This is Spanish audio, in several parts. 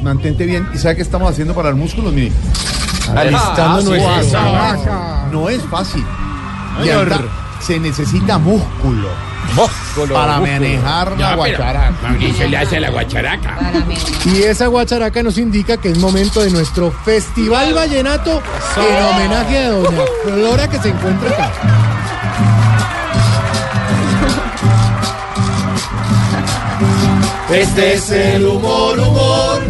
Mantente bien. ¿Y sabe qué estamos haciendo para el músculo? Mire. Ah, Alistando nuestro. guasaca. No es fácil. Y se necesita músculo para manejar la guacharaca. ¿Qué se le hace la guacharaca? Y esa guacharaca nos indica que es momento de nuestro Festival Vallenato en homenaje a Doña Flora que se encuentra acá. Este es el humor, humor,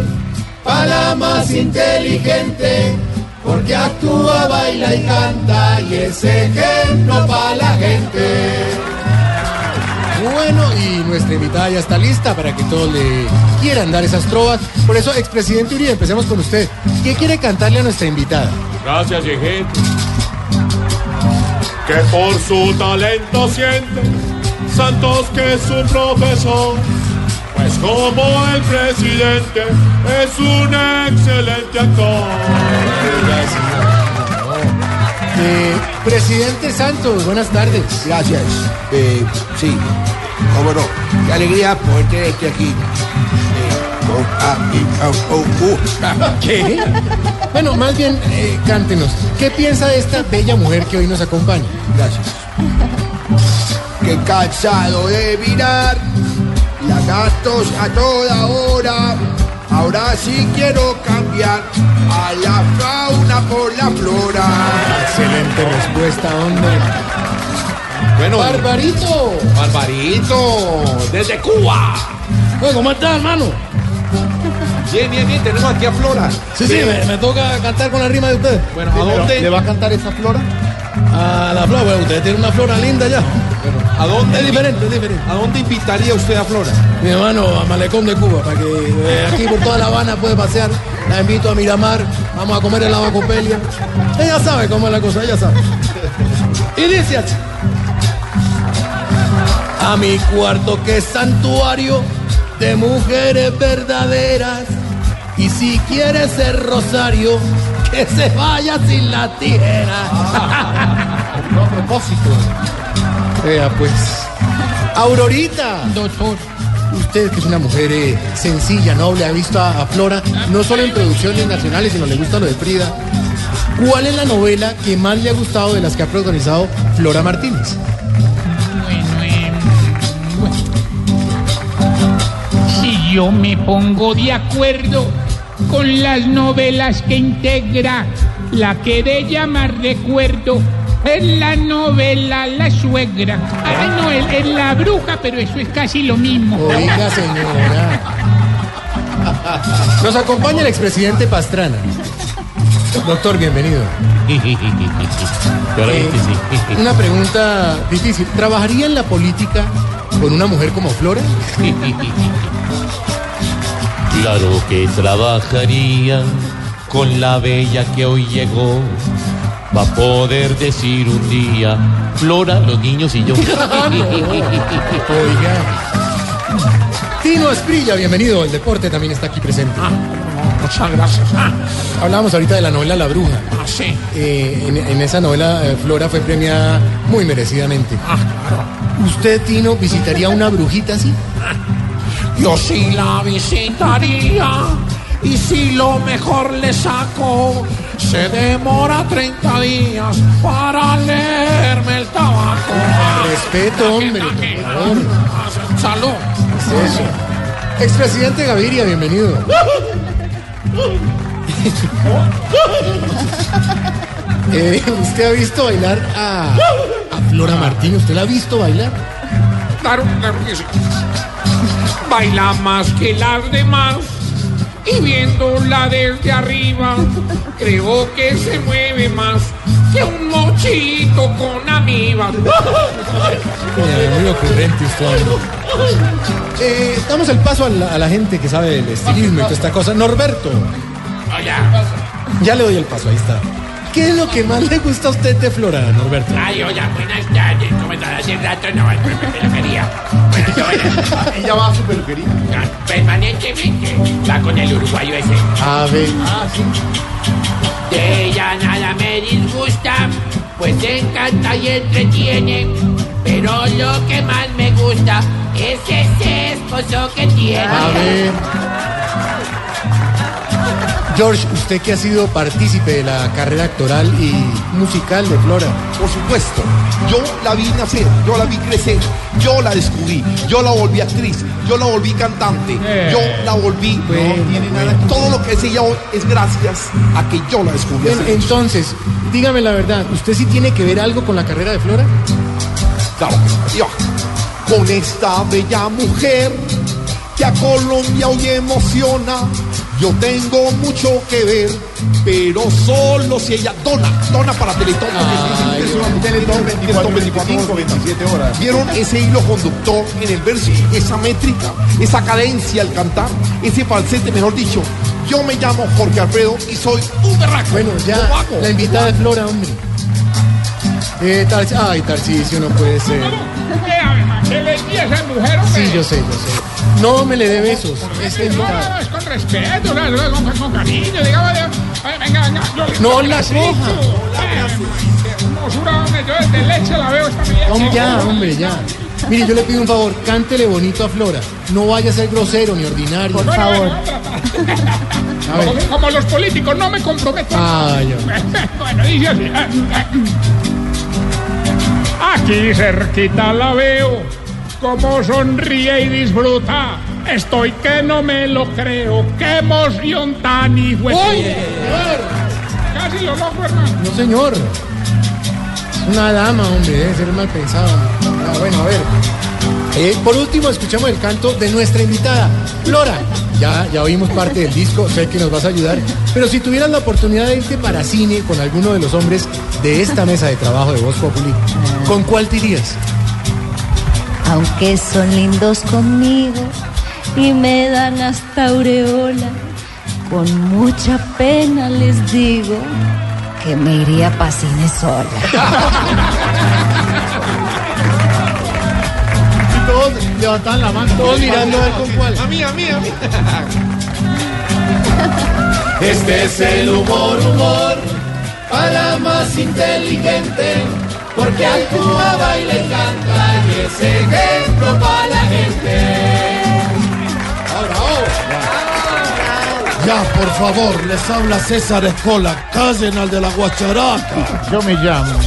para la más inteligente, porque actúa, baila y canta, y es ejemplo para la gente. Bueno, y nuestra invitada ya está lista para que todos le quieran dar esas trovas. Por eso, expresidente Uribe, empecemos con usted. ¿Qué quiere cantarle a nuestra invitada? Gracias, gente. Que por su talento siente Santos que es su profesor. Como el presidente es un excelente actor. Eh, presidente Santos, buenas tardes. Gracias. Eh, sí, cómo no. Qué alegría poder tenerte aquí. Eh, ah, ah, oh, uh, ah. ¿Qué? Bueno, más bien, eh, cántenos. ¿Qué piensa de esta bella mujer que hoy nos acompaña? Gracias. Qué cansado de mirar lagartos a toda hora. Ahora sí quiero cambiar a la fauna por la flora. Excelente respuesta, hombre. Bueno, ¡Barbarito! Barbarito, desde Cuba. Bueno, ¿Cómo está, hermano? Bien, bien, bien, tenemos aquí a Flora. Sí, sí, me, me toca cantar con la rima de usted. Bueno, ¿a dónde? ¿Le va a cantar esa flora? A la flor, bueno, usted tiene una flora linda ya. ¿A dónde? Es diferente, es diferente. ¿A dónde invitaría usted a Flora? Mi hermano, a Malecón de Cuba, para que eh, aquí por toda La Habana puede pasear. La invito a Miramar, vamos a comer en la Bacopelia. Ella sabe cómo es la cosa, ella sabe. Y dice así. A mi cuarto que es santuario de mujeres verdaderas. Y si quiere ser rosario, que se vaya sin la tijera. No, a propósito. Vea pues. Aurorita. Doctor. Usted que es una mujer eh, sencilla, noble, ha visto a, a Flora, no solo en producciones nacionales, sino le gusta lo de Frida. ¿Cuál es la novela que más le ha gustado de las que ha protagonizado Flora Martínez? Bueno, em, bueno. Si yo me pongo de acuerdo con las novelas que integra la que de llamar recuerdo es la novela La Suegra. Ay, no, es, es La Bruja, pero eso es casi lo mismo. Oiga, señora. Nos acompaña el expresidente Pastrana. Doctor, bienvenido. Eh, una pregunta difícil. ¿Trabajaría en la política con una mujer como Flora? Claro que trabajaría con la bella que hoy llegó. Va a poder decir un día, Flora, los niños y yo. Oiga. Tino Esprilla, bienvenido. El deporte también está aquí presente. Muchas gracias. Ah, Hablábamos ahorita de la novela La Bruja. ah, sí. Eh, en, en esa novela, eh, Flora fue premiada muy merecidamente. Ah, claro. ¿Usted, Tino, visitaría una brujita así? Yo sí la visitaría y si lo mejor le saco, se demora 30 días para leerme el tabaco. Respeto, hombre, por favor. Salud. ¿Qué es eso? Expresidente Gaviria, bienvenido. Eh, ¿Usted ha visto bailar a, a Flora Martín? ¿Usted la ha visto bailar? Claro, claro que sí. Baila más que las demás y viéndola desde arriba, creo que se mueve más que un mochito con amibas. muy ocurrente usted. Eh, damos el paso a la, a la gente que sabe del estilismo y toda esta cosa. Norberto, ya le doy el paso, ahí está. ¿Qué es lo que más le gusta a usted de Flora, Norberto? Ay, hola, buenas tardes. ¿Cómo estás? Hace rato no voy a peluquería. Bueno, yo Ella va a su peluquería. a- permanentemente. Va con el uruguayo ese. A ver, De ella nada me disgusta, pues encanta y entretiene. Pero lo que más me gusta es ese esposo que tiene. a ver. George, usted que ha sido partícipe de la carrera actoral y musical de Flora. Por supuesto, yo la vi nacer, yo la vi crecer, yo la descubrí, yo la volví actriz, yo la volví cantante, yo la volví. Bueno, no tiene nada que- Todo lo que es ella hoy es gracias a que yo la descubrí. Entonces, dígame la verdad, ¿usted sí tiene que ver algo con la carrera de Flora? Claro yo. Con esta bella mujer que a Colombia hoy emociona, yo tengo mucho que ver, pero solo si ella dona, dona para Teletón. Ay, Es una- Teletón 24, 25, 27 horas. ¿Vieron ese hilo conductor en el verso? Esa métrica, esa cadencia al cantar, ese falsete, mejor dicho. Yo me llamo Jorge Alfredo y soy un berraco. Bueno, ya, la invitada de Flora, hombre. Eh, Tarci- Ay, Tarcisio, no puede ser. ¿Qué le di a esa mujer, hombre? Sí, yo sé, yo sé. No me le dé besos. Es No, invitada. no, es con respeto, no, no, con, con cariño, digamos. Ay, venga, venga. yo- No la coja. Eh, hermosura, hombre, yo desde leche la veo esta. Hombre, ya, hombre, ya. Mire, yo le pido un favor, cántele bonito a Flora. No vaya a ser grosero ni ordinario. Por Bueno, favor. bueno. A ver. Como, como los políticos, no me comprometo. Ay, hombre. bueno, dice así. Aquí cerquita la veo, como sonríe y disfruta. Estoy que no me lo creo, qué emoción tan hijo. Casi lo logro, hermano. No, señor. Es una dama, hombre, debe ser mal pensado. Ah, bueno, a ver. Eh, por último, escuchamos el canto de nuestra invitada, Flora. Ya, ya oímos parte del disco, sé que nos vas a ayudar. Pero si tuvieras la oportunidad de irte para cine con alguno de los hombres de esta mesa de trabajo de Voz Populi, ¿con cuál te irías? Aunque son lindos conmigo y me dan hasta aureola, con mucha pena les digo que me iría pa' cine sola. Y todos levantaban la mano, todos mirando a ver con cuál. A mí, a mí, a mí. Este es el humor, humor, para la más inteligente, porque actúa, baila y canta y es ejemplo para la gente. Ya, por favor, les habla César Escola. Callen al de la guacharaca. Yo me llamo